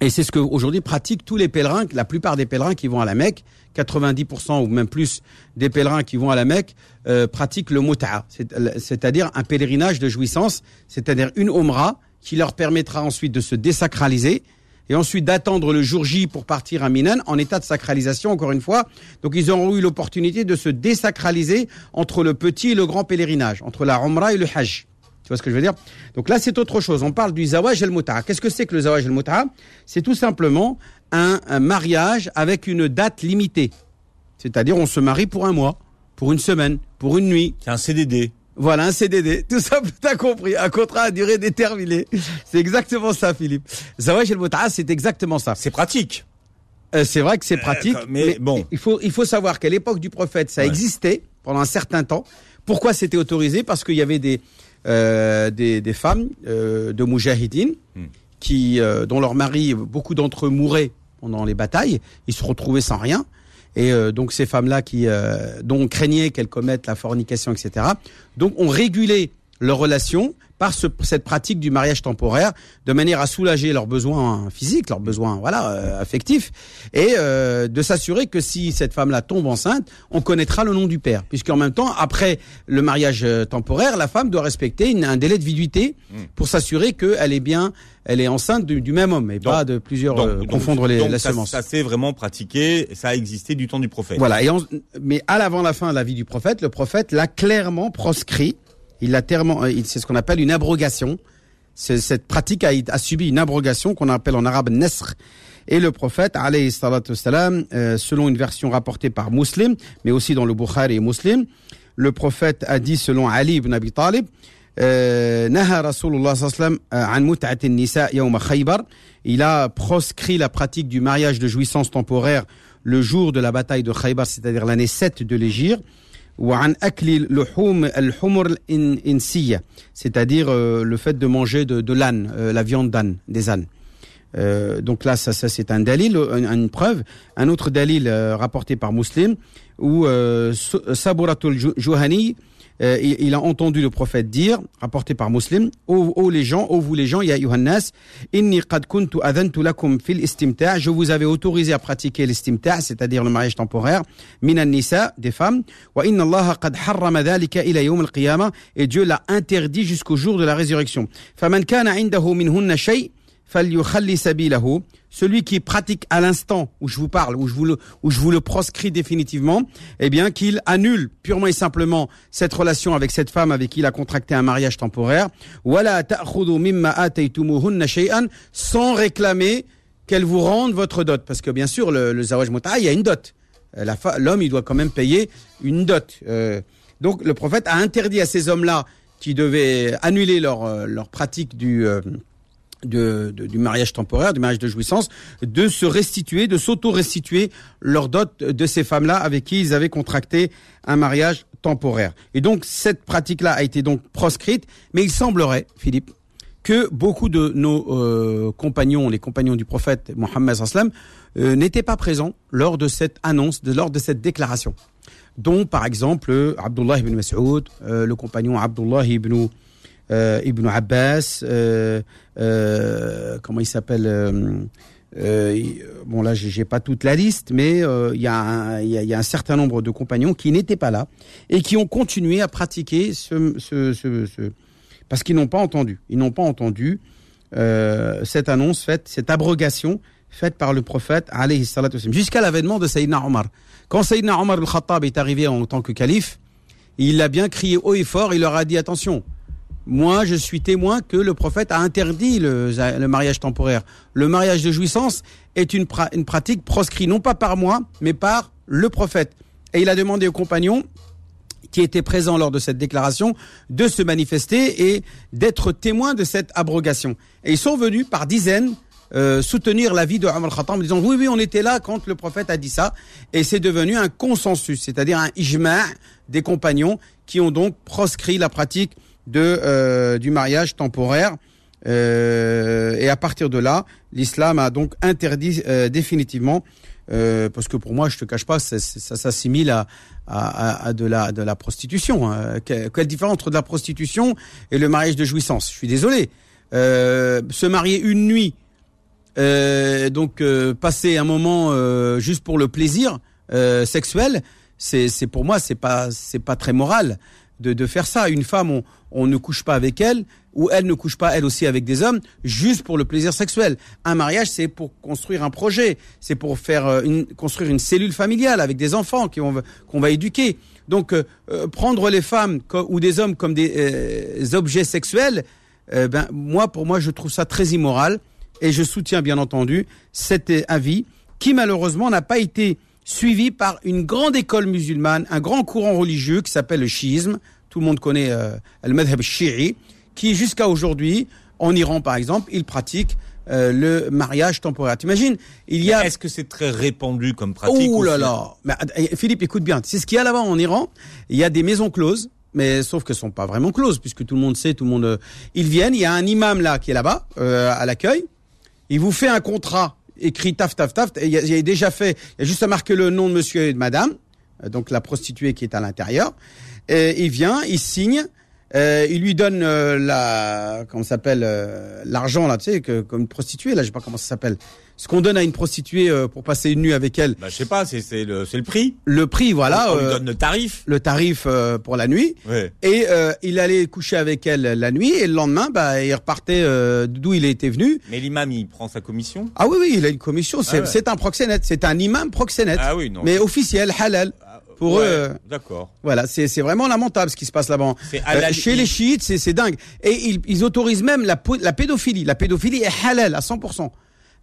Et c'est ce que aujourd'hui pratiquent tous les pèlerins, la plupart des pèlerins qui vont à la Mecque, 90% ou même plus des pèlerins qui vont à la Mecque euh, pratiquent le muta'a, c'est- c'est-à-dire un pèlerinage de jouissance, c'est-à-dire une omra qui leur permettra ensuite de se désacraliser et ensuite d'attendre le jour J pour partir à Minan en état de sacralisation encore une fois. Donc ils auront eu l'opportunité de se désacraliser entre le petit et le grand pèlerinage, entre la Umrah et le Hajj. Tu vois ce que je veux dire? Donc là, c'est autre chose. On parle du zawaj el muta'a. Qu'est-ce que c'est que le zawaj el muta'a C'est tout simplement un, un mariage avec une date limitée. C'est-à-dire, on se marie pour un mois, pour une semaine, pour une nuit. C'est un CDD. Voilà, un CDD. Tout ça, t'as compris. Un contrat à durée déterminée. C'est exactement ça, Philippe. Zawaj el muta'a, c'est exactement ça. C'est pratique. Euh, c'est vrai que c'est pratique, mais bon. il faut il faut savoir qu'à l'époque du prophète, ça Ouais. existait pendant un certain temps. Pourquoi c'était autorisé? Parce qu'il y avait des euh, des, des femmes euh, de moujahidines Hmm. qui euh, dont leurs maris, beaucoup d'entre eux mouraient pendant les batailles, ils se retrouvaient sans rien. Et euh, donc ces femmes-là qui euh, dont on craignait qu'elles commettent la fornication, etc. Donc on régulait leurs relations par ce- cette pratique du mariage temporaire, de manière à soulager leurs besoins physiques, leurs besoins voilà euh, affectifs, et euh, de s'assurer que si cette femme-là tombe enceinte, on connaîtra le nom du père, puisqu'en même temps, après le mariage euh, temporaire, la femme doit respecter une- un délai de viduité pour s'assurer qu'elle est bien, elle est enceinte du, du même homme, et Donc- pas de plusieurs Donc, euh, donc- confondre les, la ça, semence. ça s'est vraiment pratiqué, ça a existé du temps du prophète. Voilà. Et on- mais à l'avant la fin de la vie du prophète, le prophète l'a clairement proscrit. Il tellement, euh, c'est ce qu'on appelle une abrogation. Cette pratique a, a subi une abrogation qu'on appelle en arabe nesr. Et le prophète, euh, selon une version rapportée par Muslim, mais aussi dans le Bukhari et Muslim, le prophète a dit selon Ali ibn Abi Talib, euh. Il a proscrit la pratique du mariage de jouissance temporaire le jour de la bataille de Khaybar, c'est-à-dire l'année 7 de l'Égypte وعن أكل لحوم الحمر الإنسية c'est-à-dire euh, le fait de manger de, de l'âne, euh, la viande d'âne, des ânes. Euh, donc là, ça, ça c'est un dalil, une, une preuve. Un autre dalil euh, rapporté par Muslim, où euh, Saburatul Ju- Juhani, euh, il, il, a entendu le prophète dire, rapporté par Muslim, ô, ô les gens, ô vous les gens, ya Yohannas, inni qad kuntu adantu lakum fil istimta', je vous avais autorisé à pratiquer l'istimta', c'est-à-dire le mariage temporaire, minan nisa, des femmes, wa inna Allah qad harrama dhalika ila yawm al-qiyamah, et Dieu l'a interdit jusqu'au jour de la résurrection. Faman kana indahu minhunna shay' celui qui pratique à l'instant où je vous parle, où je vous le, où je vous le proscris définitivement, eh bien qu'il annule purement et simplement cette relation avec cette femme avec qui il a contracté un mariage temporaire. sans réclamer qu'elle vous rende votre dot, parce que bien sûr le, le zawaj il y a une dot. Euh, l'homme, il doit quand même payer une dot. Euh, donc le prophète a interdit à ces hommes-là qui devaient annuler leur, euh, leur pratique du de, de- du mariage temporaire, du mariage de jouissance, de se restituer, de s'auto-restituer leur dot de ces femmes-là avec qui ils avaient contracté un mariage temporaire. Et donc cette pratique-là a été donc proscrite, mais il semblerait, Philippe, que beaucoup de nos euh, compagnons, les compagnons du prophète Mohammed sallam, euh, n'étaient pas présents lors de cette annonce, de, lors de cette déclaration. Dont par exemple euh, Abdullah ibn Mas'ud, euh, le compagnon Abdullah ibn Ibn Abbas, euh, euh, comment il s'appelle euh, euh, Bon là, j'ai pas toute la liste, mais euh, il y, a un- certain nombre de compagnons qui n'étaient pas là et qui ont continué à pratiquer ce, ce, ce, ce- parce qu'ils n'ont pas entendu. Ils n'ont pas entendu euh, cette annonce faite, cette abrogation faite par le prophète jusqu'à l'avènement de Sayyidina Omar. Quand Sayyidina Omar al-Khattab est arrivé en tant que calife, il a bien crié haut et fort, il leur a dit attention, moi je suis témoin que le prophète a interdit le, mariage temporaire. Le mariage de jouissance est une pratique proscrite non pas par moi, mais par le prophète. Et il a demandé aux compagnons qui étaient présents lors de cette déclaration de se manifester et d'être témoins de cette abrogation. Et ils sont venus par dizaines euh, soutenir l'avis de Omar Khattab en disant oui oui on était là quand le prophète a dit ça et c'est devenu un consensus c'est-à-dire un ijma' des compagnons qui ont donc proscrit la pratique de euh, du mariage temporaire euh, et à partir de là l'islam a donc interdit euh, définitivement euh, parce que pour moi, je te cache pas, ça, ça s'assimile à, à, à, de la de la prostitution. Hein. Quelle, différence entre de la prostitution et le mariage de jouissance? Je suis désolé. Euh, se marier une nuit, euh, donc euh, passer un moment juste pour le plaisir sexuel, c'est c'est pour moi c'est pas c'est pas très moral de, de faire ça. Une femme, on, on ne couche pas avec elle, ou elle ne couche pas elle aussi avec des hommes, juste pour le plaisir sexuel. Un mariage, c'est pour construire un projet, c'est pour faire euh, une, construire une cellule familiale avec des enfants qu'on qu'on va éduquer. Donc, euh, euh, prendre les femmes ou des hommes comme des euh, objets sexuels, euh, ben moi, pour moi, je trouve ça très immoral et je soutiens bien entendu cet avis qui malheureusement n'a pas été suivi par une grande école musulmane, un grand courant religieux qui s'appelle le chiisme. Tout le monde connaît euh, le madhab shi'i, qui jusqu'à aujourd'hui, en Iran par exemple, il pratique euh, le mariage temporaire. T'imagines Il y a. Est-ce que c'est très répandu comme pratique Oh là là Mais, euh, Philippe, écoute bien. C'est ce qu'il y a là-bas en Iran. Il y a des maisons closes. Mais sauf qu'elles sont pas vraiment closes, puisque tout le monde sait, tout le monde. euh, ils viennent. Il y a un imam là qui est là-bas euh, à l'accueil. Il vous fait un contrat écrit taf taf taf. Il y a, déjà fait. Il y a juste à marquer le nom de monsieur et de madame, euh, donc la prostituée qui est à l'intérieur. Et il vient, il signe. Euh, il lui donne euh, la comment s'appelle l'argent là tu sais que comme une prostituée là je sais pas comment ça s'appelle ce qu'on donne à une prostituée euh, pour passer une nuit avec elle Bah, je sais pas, c'est c'est le, c'est le prix. le prix voilà on lui euh, donne le tarif. le tarif euh, pour la nuit Ouais. et euh, il allait coucher avec elle la nuit et le lendemain bah il repartait euh, d'où il était venu Mais l'imam, il prend sa commission? ah oui oui il a une commission c'est Ah ouais. c'est un proxénète c'est un imam proxénète Ah oui, non. mais officiel halal Ah, pour ouais, eux, D'accord. Voilà, c'est c'est vraiment lamentable ce qui se passe là-bas. C'est Euh, chez les chiites, c'est c'est dingue. Et ils, ils autorisent même la, la pédophilie. La pédophilie est halal à 100%.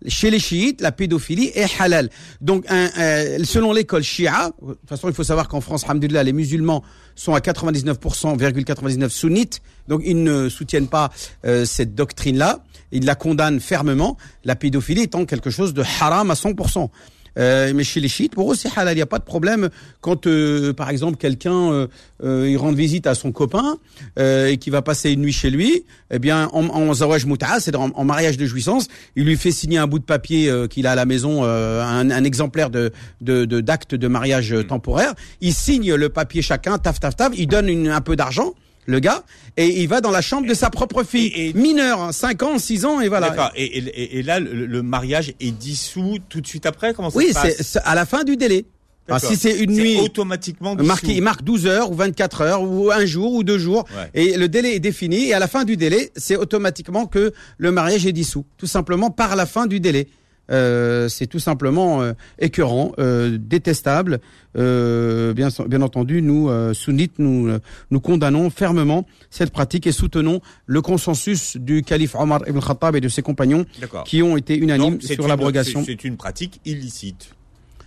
Chez les chiites, la pédophilie est halal. Donc, un, euh, selon l'école shia, de toute façon, il faut savoir qu'en France, alhamdoulilah, les musulmans sont à 99,99 sunnites. Donc, ils ne soutiennent pas euh, cette doctrine-là. Ils la condamnent fermement. La pédophilie étant quelque chose de haram à 100%. Euh, mais chez les chiites, pour eux, c'est halal. Il n'y a pas de problème quand, euh, par exemple, quelqu'un euh, euh, il rend visite à son copain euh, et qui va passer une nuit chez lui. Eh bien, en, en zawaj muta'a, c'est-à-dire en, en mariage de jouissance, il lui fait signer un bout de papier euh, qu'il a à la maison, un, un exemplaire de de- de- d'acte de, mariage temporaire. Il signe le papier chacun, taf taf taf. Il donne une- un peu d'argent. Le gars, et il va dans la chambre de sa propre fille, Et- et- mineure, hein, 5 ans, 6 ans, et voilà. D'accord. Et, et, et là, le, le mariage est dissous tout de suite après Comment ça Oui, se passe c'est c'est à la fin du délai. Alors, si c'est une nuit automatiquement marqué, il marque 12 heures ou 24 heures ou un jour ou deux jours Ouais. et le délai est défini et à la fin du délai, c'est automatiquement que le mariage est dissous, tout simplement par la fin du délai. Euh, c'est tout simplement euh, écœurant, euh, détestable. Euh, bien, bien entendu, nous euh, sunnites, nous nous condamnons fermement cette pratique et soutenons le consensus du calife Omar ibn Khattab et de ses compagnons qui ont été unanimes Donc, sur l'abrogation. c'est- une pratique illicite.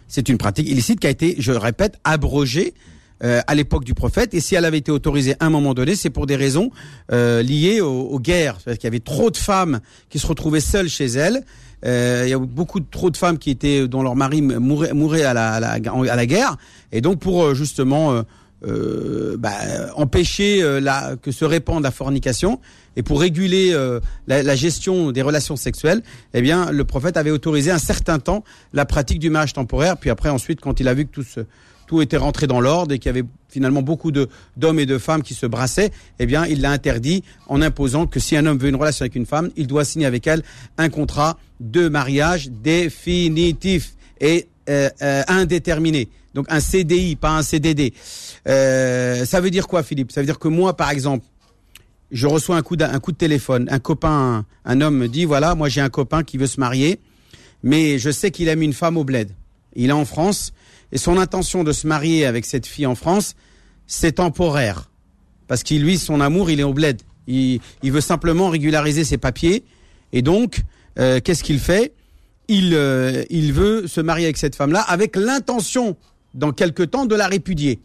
C'est une pratique illicite qui a été, je répète, abrogée euh, à l'époque du prophète. Et si elle avait été autorisée à un moment donné, c'est pour des raisons euh, liées aux, aux guerres. Parce qu'il y avait trop de femmes qui se retrouvaient seules chez elles. Euh, il y a beaucoup de, trop de femmes qui étaient dont leur mari mourait, mourait à, la, à, la, à la guerre. Et donc pour euh, justement euh, euh, bah, empêcher la, que se répande la fornication et pour réguler euh, la, la gestion des relations sexuelles, eh bien, le prophète avait autorisé un certain temps la pratique du mariage temporaire. Puis après, ensuite, quand il a vu que tout, était rentré dans l'ordre et qu'il y avait finalement beaucoup d'hommes et de femmes qui se brassaient, eh bien, il l'a interdit en imposant que si un homme veut une relation avec une femme, il doit signer avec elle un contrat de mariage définitif et euh, euh, indéterminé. Donc un CDI, pas un CDD. Euh, ça veut dire quoi, Philippe? Ça veut dire que moi, par exemple, je reçois un coup, un coup de téléphone, un copain, un homme me dit, voilà, moi j'ai un copain qui veut se marier, mais je sais qu'il aime une femme au bled. Il est en France, et son intention de se marier avec cette fille en France, c'est temporaire. Parce qu'il, lui, son amour, il est au bled. Il, veut simplement régulariser ses papiers, et donc, euh, qu'est-ce qu'il fait? Il, euh, il veut se marier avec cette femme-là avec l'intention dans quelque temps, de la répudier.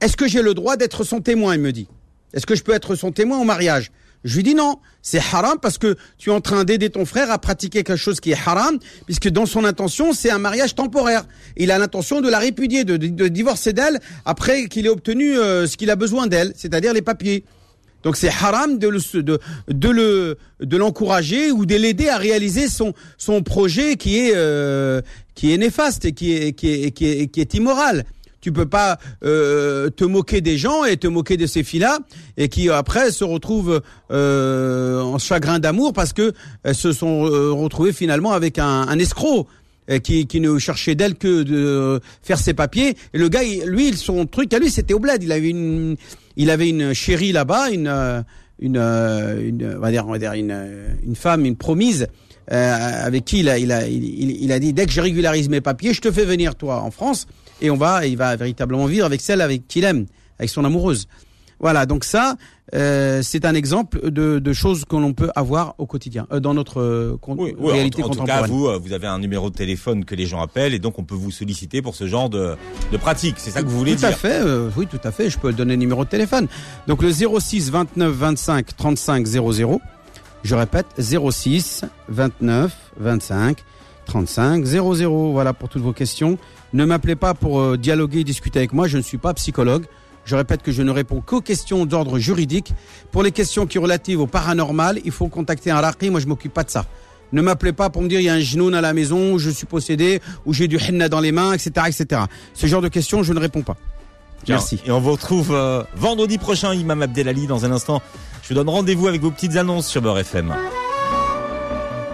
Est-ce que j'ai le droit d'être son témoin? Il me dit. Est-ce que je peux être son témoin au mariage? Je lui dis non, c'est haram parce que tu es en train d'aider ton frère à pratiquer quelque chose qui est haram, puisque dans son intention, c'est un mariage temporaire. Il a l'intention de la répudier, de, divorcer d'elle après qu'il ait obtenu euh, ce qu'il a besoin d'elle, c'est-à-dire les papiers. Donc c'est haram de le de, de le de l'encourager ou de l'aider à réaliser son projet qui est euh, qui est néfaste et qui est immoral. Tu peux pas euh, te moquer des gens et te moquer de ces filles-là et qui après se retrouvent euh, en chagrin d'amour parce que elles se sont retrouvées finalement avec un, un escroc qui, qui ne cherchait d'elle que de faire ses papiers. Et le gars, lui, son truc à lui, c'était au bled. Il avait une, il avait une chérie là-bas, une, une, une, on va dire, on va dire une, une femme, une promise. Euh, avec qui il a, il, a, il, il a dit dès que je régularise mes papiers, je te fais venir toi en France et on va, il va véritablement vivre avec celle avec qui il aime, avec son amoureuse. Voilà, donc ça, euh, c'est un exemple de, de choses que l'on peut avoir au quotidien, euh, dans notre euh, oui, oui, réalité en, en tout cas, vous, vous avez un numéro de téléphone que les gens appellent et donc on peut vous solliciter pour ce genre de, de pratique. C'est ça que vous voulez tout dire Tout à fait, oui, tout à fait. Je peux donner le numéro de téléphone. Donc le 06 29 25 35 00. Je répète, 06 29 25 35 00. Voilà pour toutes vos questions. Ne m'appelez pas pour dialoguer et discuter avec moi. Je ne suis pas psychologue. Je répète que je ne réponds qu'aux questions d'ordre juridique. Pour les questions qui sont relatives au paranormal, il faut contacter un raqi. Moi, je m'occupe pas de ça. Ne m'appelez pas pour me dire il y a un genoun à la maison, où je suis possédé, ou j'ai du henna dans les mains, etc., etc. Ce genre de questions, je ne réponds pas. Merci. Et on vous retrouve euh, vendredi prochain, Imam Abdelali. Dans un instant, je vous donne rendez-vous avec vos petites annonces sur Beurre FM.